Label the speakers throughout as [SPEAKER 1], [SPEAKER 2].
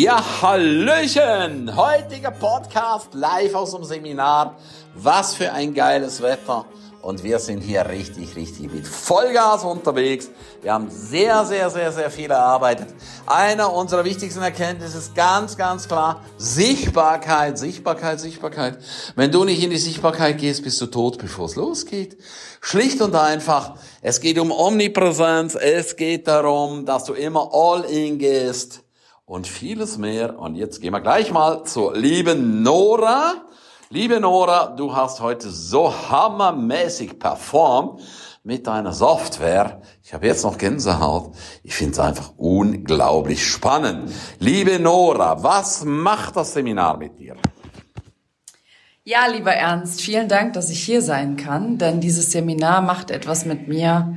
[SPEAKER 1] Ja, Hallöchen! Heutiger Podcast live aus dem Seminar. Was für ein geiles Wetter. Und wir sind hier richtig, richtig mit Vollgas unterwegs. Wir haben sehr, sehr, sehr, sehr viel erarbeitet. Einer unserer wichtigsten Erkenntnisse ist ganz, ganz klar Sichtbarkeit, Sichtbarkeit, Sichtbarkeit. Wenn du nicht in die Sichtbarkeit gehst, bist du tot, bevor es losgeht. Schlicht und einfach, es geht um Omnipräsenz, es geht darum, dass du immer all in gehst und vieles mehr. Und jetzt gehen wir gleich mal zur lieben Nora. Liebe Nora, du hast heute so hammermäßig performt mit deiner Software. Ich habe jetzt noch Gänsehaut. Ich finde es einfach unglaublich spannend. Liebe Nora, was macht das Seminar mit dir?
[SPEAKER 2] Ja, lieber Ernst, vielen Dank, dass ich hier sein kann, denn dieses Seminar macht etwas mit mir,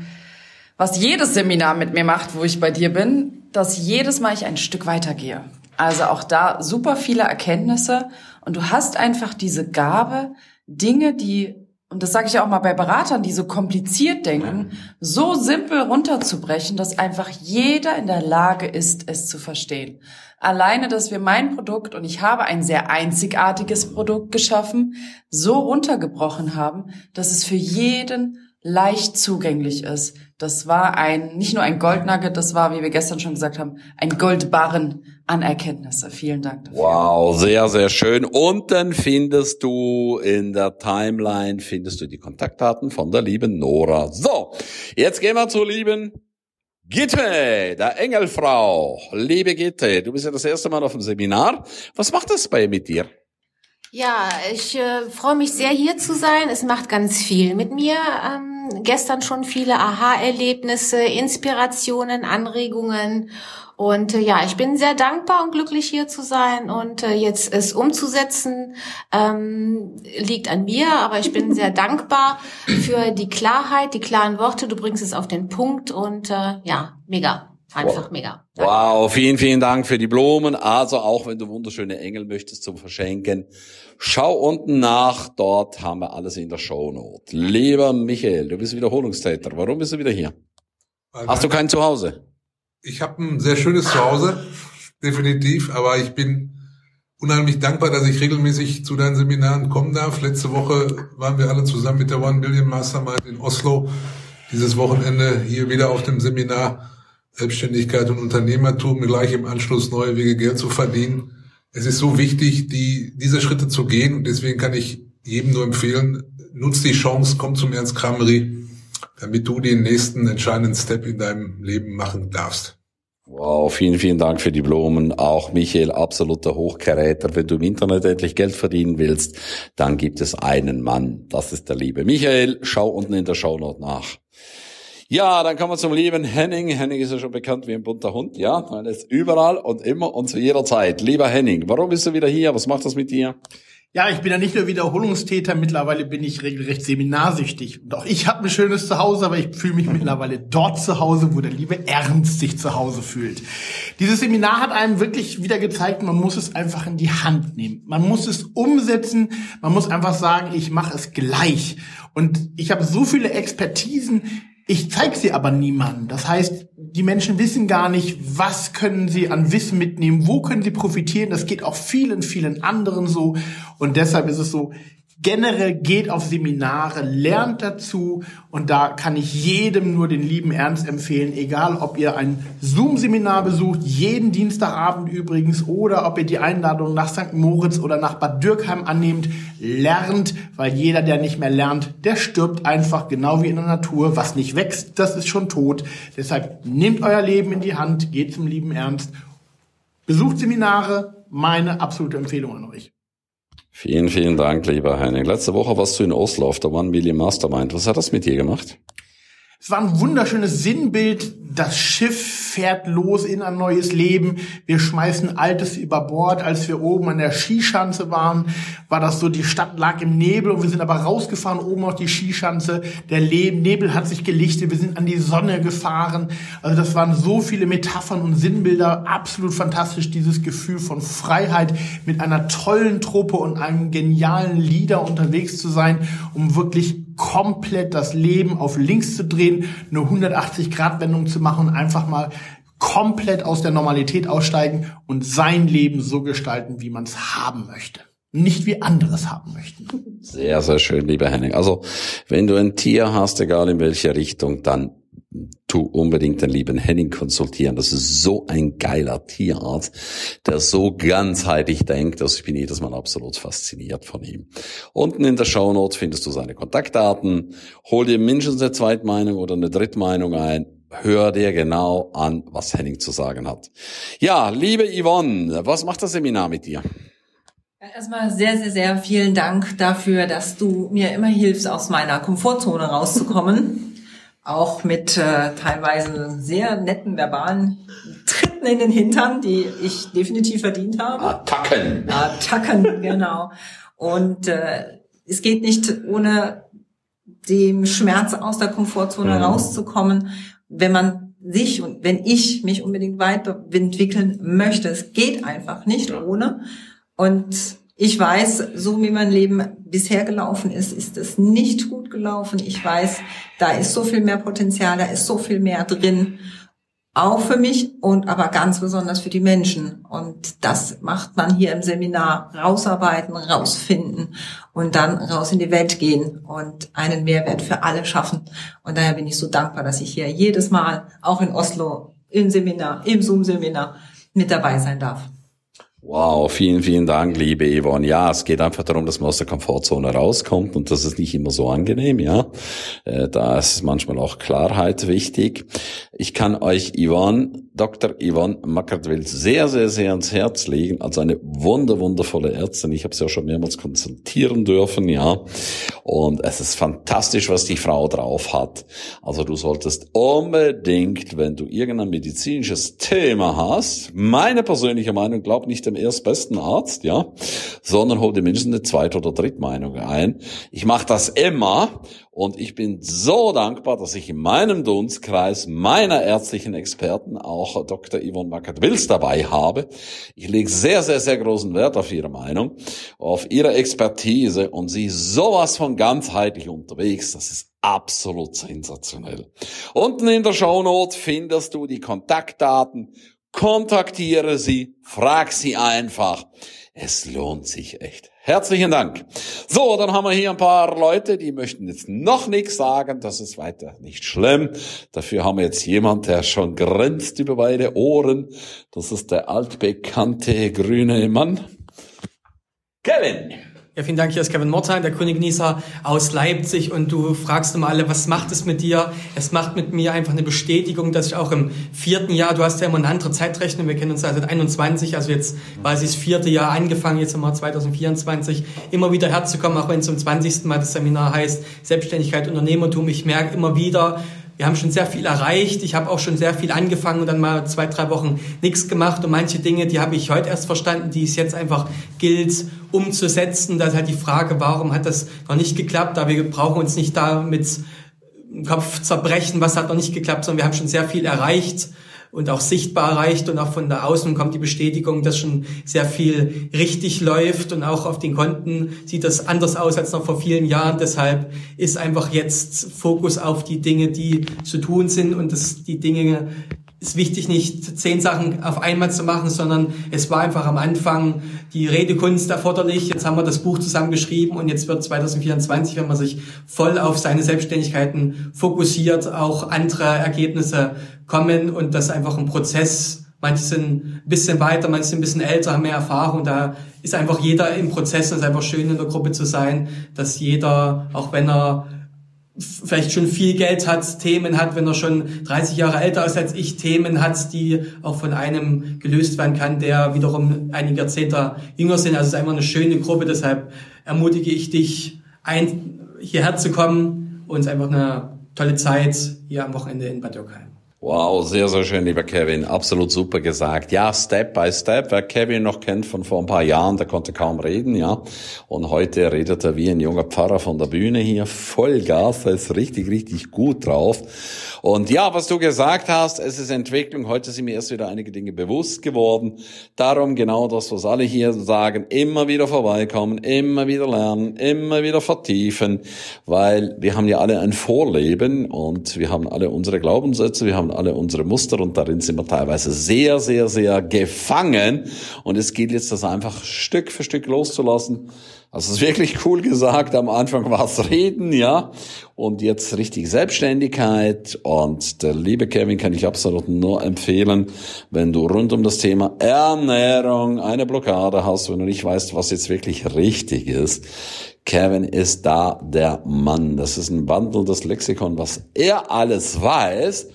[SPEAKER 2] was jedes Seminar mit mir macht, wo ich bei dir bin dass jedes Mal ich ein Stück weitergehe. Also auch da super viele Erkenntnisse und du hast einfach diese Gabe, Dinge, die und das sage ich auch mal bei Beratern, die so kompliziert denken, so simpel runterzubrechen, dass einfach jeder in der Lage ist, es zu verstehen. Alleine, dass wir mein Produkt, und ich habe ein sehr einzigartiges Produkt geschaffen, so runtergebrochen haben, dass es für jeden leicht zugänglich ist. Das war ein, nicht nur ein Goldnugget, das war, wie wir gestern schon gesagt haben, ein Goldbarren an Erkenntnisse. Vielen Dank
[SPEAKER 1] dafür. Wow, sehr, sehr schön. Und dann findest du in der Timeline, findest du die Kontaktdaten von der lieben Nora. So, jetzt gehen wir zur lieben Gitte, der Engelfrau. Liebe Gitte, du bist ja das erste Mal auf dem Seminar. Was macht das bei mit dir?
[SPEAKER 3] Ja, ich äh, freue mich sehr hier zu sein. Es macht ganz viel mit mir. Ähm, gestern schon viele Aha-Erlebnisse, Inspirationen, Anregungen. Und äh, ja, ich bin sehr dankbar und glücklich hier zu sein und äh, jetzt es umzusetzen ähm, liegt an mir, aber ich bin sehr dankbar für die Klarheit, die klaren Worte. Du bringst es auf den Punkt und äh, ja, mega. Einfach wow. mega.
[SPEAKER 1] Danke. Wow, vielen, vielen Dank für die Blumen. Also auch wenn du wunderschöne Engel möchtest zum Verschenken, schau unten nach. Dort haben wir alles in der Shownote. Lieber Michael, du bist Wiederholungstäter. Warum bist du wieder hier? Weil Hast du kein Zuhause?
[SPEAKER 4] Ich habe ein sehr schönes Zuhause, definitiv. Aber ich bin unheimlich dankbar, dass ich regelmäßig zu deinen Seminaren kommen darf. Letzte Woche waren wir alle zusammen mit der One Billion Mastermind in Oslo. Dieses Wochenende hier wieder auf dem Seminar Selbstständigkeit und Unternehmertum, gleich im Anschluss neue Wege Geld zu verdienen. Es ist so wichtig, die, diese Schritte zu gehen und deswegen kann ich jedem nur empfehlen, nutz die Chance, komm zum Ernst Kramery, damit du den nächsten entscheidenden Step in deinem Leben machen darfst.
[SPEAKER 1] Wow, vielen, vielen Dank für die Blumen. Auch Michael, absoluter Hochkaräter. Wenn du im Internet endlich Geld verdienen willst, dann gibt es einen Mann. Das ist der liebe Michael. Schau unten in der Shownote nach. Ja, dann kommen wir zum lieben Henning. Henning ist ja schon bekannt wie ein bunter Hund, ja. Er ist überall und immer und zu jeder Zeit. Lieber Henning, warum bist du wieder hier? Was macht das mit dir?
[SPEAKER 5] Ja, ich bin ja nicht nur Wiederholungstäter, mittlerweile bin ich regelrecht seminarsüchtig. Und auch ich habe ein schönes Zuhause, aber ich fühle mich mittlerweile dort zu Hause, wo der liebe Ernst sich zu Hause fühlt. Dieses Seminar hat einem wirklich wieder gezeigt, man muss es einfach in die Hand nehmen. Man muss es umsetzen, man muss einfach sagen, ich mache es gleich. Und ich habe so viele Expertisen, ich zeige sie aber niemandem. Das heißt, die Menschen wissen gar nicht, was können sie an Wissen mitnehmen, wo können sie profitieren. Das geht auch vielen, vielen anderen so. Und deshalb ist es so, generell geht auf Seminare, lernt dazu und da kann ich jedem nur den lieben Ernst empfehlen, egal ob ihr ein Zoom-Seminar besucht, jeden Dienstagabend übrigens, oder ob ihr die Einladung nach St. Moritz oder nach Bad Dürkheim annehmt, lernt, weil jeder, der nicht mehr lernt, der stirbt einfach genau wie in der Natur. Was nicht wächst, das ist schon tot. Deshalb nehmt euer Leben in die Hand, geht zum lieben Ernst, besucht Seminare, meine absolute Empfehlung an euch.
[SPEAKER 1] Vielen, vielen Dank, lieber Henning. Letzte Woche warst du in Oslo auf der One Million Mastermind. Was hat das mit dir gemacht?
[SPEAKER 5] Es war ein wunderschönes Sinnbild. Das Schiff fährt los in ein neues Leben. Wir schmeißen Altes über Bord. Als wir oben an der Skischanze waren, war das so, die Stadt lag im Nebel und wir sind aber rausgefahren oben auf die Skischanze. Der Nebel hat sich gelichtet. Wir sind an die Sonne gefahren. Also das waren so viele Metaphern und Sinnbilder. Absolut fantastisch, dieses Gefühl von Freiheit mit einer tollen Truppe und einem genialen Leader unterwegs zu sein, um wirklich komplett das Leben auf links zu drehen, eine 180-Grad-Wendung zu machen und einfach mal komplett aus der Normalität aussteigen und sein Leben so gestalten, wie man es haben möchte. Nicht wie andere es haben möchten.
[SPEAKER 1] Sehr, sehr schön, lieber Henning. Also, wenn du ein Tier hast, egal in welche Richtung, dann tu unbedingt den lieben Henning konsultieren. Das ist so ein geiler Tierarzt, der so ganzheitlich denkt, dass ich bin jedes Mal absolut fasziniert von ihm. Unten in der Shownote findest du seine Kontaktdaten. Hol dir mindestens eine Zweitmeinung oder eine Drittmeinung ein. Hör dir genau an, was Henning zu sagen hat. Ja, liebe Yvonne, was macht das Seminar mit dir?
[SPEAKER 6] Erstmal sehr, sehr, sehr vielen Dank dafür, dass du mir immer hilfst, aus meiner Komfortzone rauszukommen. Auch mit äh, teilweise sehr netten verbalen Tritten in den Hintern, die ich definitiv verdient habe.
[SPEAKER 1] Attacken.
[SPEAKER 6] Attacken, genau. Und äh, es geht nicht ohne dem Schmerz aus der Komfortzone mhm. rauszukommen, wenn man sich und wenn ich mich unbedingt weiterentwickeln möchte. Es geht einfach nicht ohne. Und ich weiß, so wie mein Leben bisher gelaufen ist, ist es nicht gut gelaufen. Ich weiß, da ist so viel mehr Potenzial, da ist so viel mehr drin. Auch für mich und aber ganz besonders für die Menschen. Und das macht man hier im Seminar. Rausarbeiten, rausfinden und dann raus in die Welt gehen und einen Mehrwert für alle schaffen. Und daher bin ich so dankbar, dass ich hier jedes Mal, auch in Oslo, im Seminar, im Zoom-Seminar mit dabei sein darf.
[SPEAKER 1] Wow, vielen, vielen Dank, liebe Yvonne. Ja, es geht einfach darum, dass man aus der Komfortzone rauskommt und das ist nicht immer so angenehm, ja. Äh, da ist manchmal auch Klarheit wichtig. Ich kann euch Yvonne, Dr. Yvonne Mackertwill sehr, sehr, sehr ans Herz legen als eine wunder, wundervolle Ärztin. Ich habe sie ja schon mehrmals konsultieren dürfen, ja. Und es ist fantastisch, was die Frau drauf hat. Also du solltest unbedingt, wenn du irgendein medizinisches Thema hast, meine persönliche Meinung, glaub nicht dem erstbesten Arzt, ja, sondern hol dir mindestens eine zweite oder dritte Meinung ein. Ich mache das immer und ich bin so dankbar, dass ich in meinem Dunstkreis meiner ärztlichen Experten auch Dr. Yvonne Mackert-Wills dabei habe. Ich lege sehr, sehr, sehr großen Wert auf ihre Meinung, auf ihre Expertise und sie sowas von ganzheitlich unterwegs. Das ist absolut sensationell. Unten in der Shownote findest du die Kontaktdaten. Kontaktiere sie, frag sie einfach. Es lohnt sich echt. Herzlichen Dank. So, dann haben wir hier ein paar Leute, die möchten jetzt noch nichts sagen. Das ist weiter nicht schlimm. Dafür haben wir jetzt jemand, der schon grinst über beide Ohren. Das ist der altbekannte grüne Mann. Kevin.
[SPEAKER 7] Ja, vielen Dank. Hier ist Kevin Mortheim, der Könignießer aus Leipzig. Und du fragst immer alle, was macht es mit dir? Es macht mit mir einfach eine Bestätigung, dass ich auch im vierten Jahr, du hast ja immer eine andere Zeitrechnung, wir kennen uns seit 21, also jetzt es das vierte Jahr angefangen, jetzt wir 2024, immer wieder herzukommen, auch wenn es zum 20. Mal das Seminar heißt, Selbstständigkeit, Unternehmertum. Ich merke immer wieder, wir haben schon sehr viel erreicht. Ich habe auch schon sehr viel angefangen und dann mal zwei, drei Wochen nichts gemacht. Und manche Dinge, die habe ich heute erst verstanden, die es jetzt einfach gilt umzusetzen. Da ist halt die Frage, warum hat das noch nicht geklappt? Da wir brauchen uns nicht da mit Kopf zerbrechen, was hat noch nicht geklappt, sondern wir haben schon sehr viel erreicht und auch sichtbar erreicht und auch von da außen kommt die Bestätigung, dass schon sehr viel richtig läuft und auch auf den Konten sieht das anders aus als noch vor vielen Jahren. Deshalb ist einfach jetzt Fokus auf die Dinge, die zu tun sind und dass die Dinge ist wichtig, nicht zehn Sachen auf einmal zu machen, sondern es war einfach am Anfang die Redekunst erforderlich. Jetzt haben wir das Buch zusammengeschrieben und jetzt wird 2024, wenn man sich voll auf seine Selbstständigkeiten fokussiert, auch andere Ergebnisse kommen und das einfach ein Prozess. Manche sind ein bisschen weiter, manche sind ein bisschen älter, haben mehr Erfahrung. Da ist einfach jeder im Prozess. Es ist einfach schön in der Gruppe zu sein, dass jeder, auch wenn er vielleicht schon viel Geld hat, Themen hat, wenn er schon 30 Jahre älter ist als ich, Themen hat, die auch von einem gelöst werden kann, der wiederum einige Jahrzehnte jünger sind. Also es ist einfach eine schöne Gruppe, deshalb ermutige ich dich, ein, hierher zu kommen und es ist einfach eine tolle Zeit hier am Wochenende in Bad Dürkheim.
[SPEAKER 1] Wow, sehr, sehr schön, lieber Kevin. Absolut super gesagt. Ja, Step by Step. Wer Kevin noch kennt von vor ein paar Jahren, der konnte kaum reden, ja. Und heute redet er wie ein junger Pfarrer von der Bühne hier. Vollgas, er ist richtig, richtig gut drauf. Und ja, was du gesagt hast, es ist Entwicklung. Heute sind mir erst wieder einige Dinge bewusst geworden. Darum genau das, was alle hier sagen. Immer wieder vorbeikommen, immer wieder lernen, immer wieder vertiefen. Weil wir haben ja alle ein Vorleben und wir haben alle unsere Glaubenssätze, wir haben alle unsere Muster und darin sind wir teilweise sehr, sehr, sehr gefangen. Und es gilt jetzt, das einfach Stück für Stück loszulassen. Also ist wirklich cool gesagt. Am Anfang war es Reden, ja. Und jetzt richtig Selbstständigkeit. Und der liebe Kevin kann ich absolut nur empfehlen, wenn du rund um das Thema Ernährung eine Blockade hast, wenn du nicht weißt, was jetzt wirklich richtig ist. Kevin ist da der Mann. Das ist ein wandelndes Lexikon, was er alles weiß.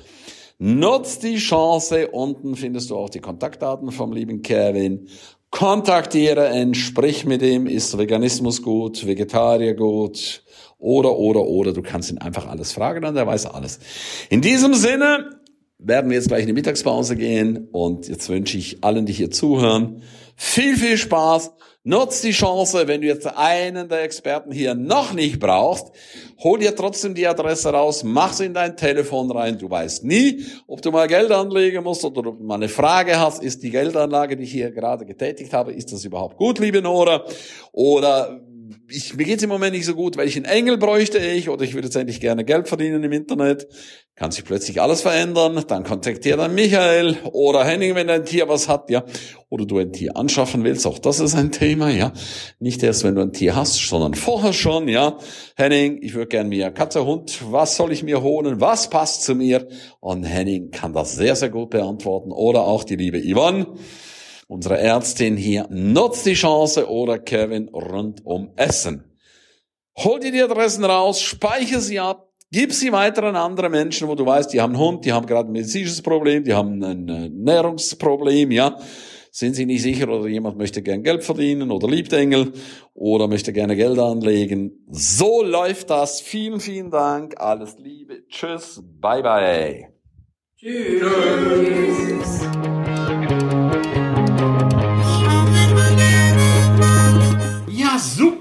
[SPEAKER 1] Nutzt die Chance. Unten findest du auch die Kontaktdaten vom lieben Kevin. Kontaktiere ihn, sprich mit ihm. Ist Veganismus gut? Vegetarier gut? Oder, oder, oder. Du kannst ihn einfach alles fragen und er weiß alles. In diesem Sinne werden wir jetzt gleich in die Mittagspause gehen und jetzt wünsche ich allen, die hier zuhören, viel, viel Spaß Nutz die Chance, wenn du jetzt einen der Experten hier noch nicht brauchst, hol dir trotzdem die Adresse raus, mach sie in dein Telefon rein. Du weißt nie, ob du mal Geld anlegen musst oder ob du mal eine Frage hast, ist die Geldanlage, die ich hier gerade getätigt habe, ist das überhaupt gut, liebe Nora? Oder ich, mir geht's im Moment nicht so gut, welchen Engel bräuchte ich oder ich würde jetzt endlich gerne Geld verdienen im Internet. Kann sich plötzlich alles verändern, dann kontaktiere dann Michael oder Henning, wenn dein Tier was hat, ja. Oder du ein Tier anschaffen willst, auch das ist ein Thema, ja. Nicht erst, wenn du ein Tier hast, sondern vorher schon, ja. Henning, ich würde gerne mir Katze, Hund, was soll ich mir holen, was passt zu mir? Und Henning kann das sehr, sehr gut beantworten. Oder auch die liebe Yvonne unsere Ärztin hier, nutzt die Chance oder Kevin rund um Essen. Hol dir die Adressen raus, speichere sie ab, gib sie weiter an andere Menschen, wo du weißt, die haben einen Hund, die haben gerade ein medizinisches Problem, die haben ein Ernährungsproblem, ja. Sind sie nicht sicher oder jemand möchte gern Geld verdienen oder liebt Engel oder möchte gerne Geld anlegen. So läuft das. Vielen, vielen Dank. Alles Liebe. Tschüss. Bye, bye. Tschüss. Tschüss.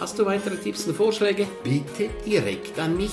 [SPEAKER 1] Hast du weitere Tipps und Vorschläge? Bitte direkt an mich.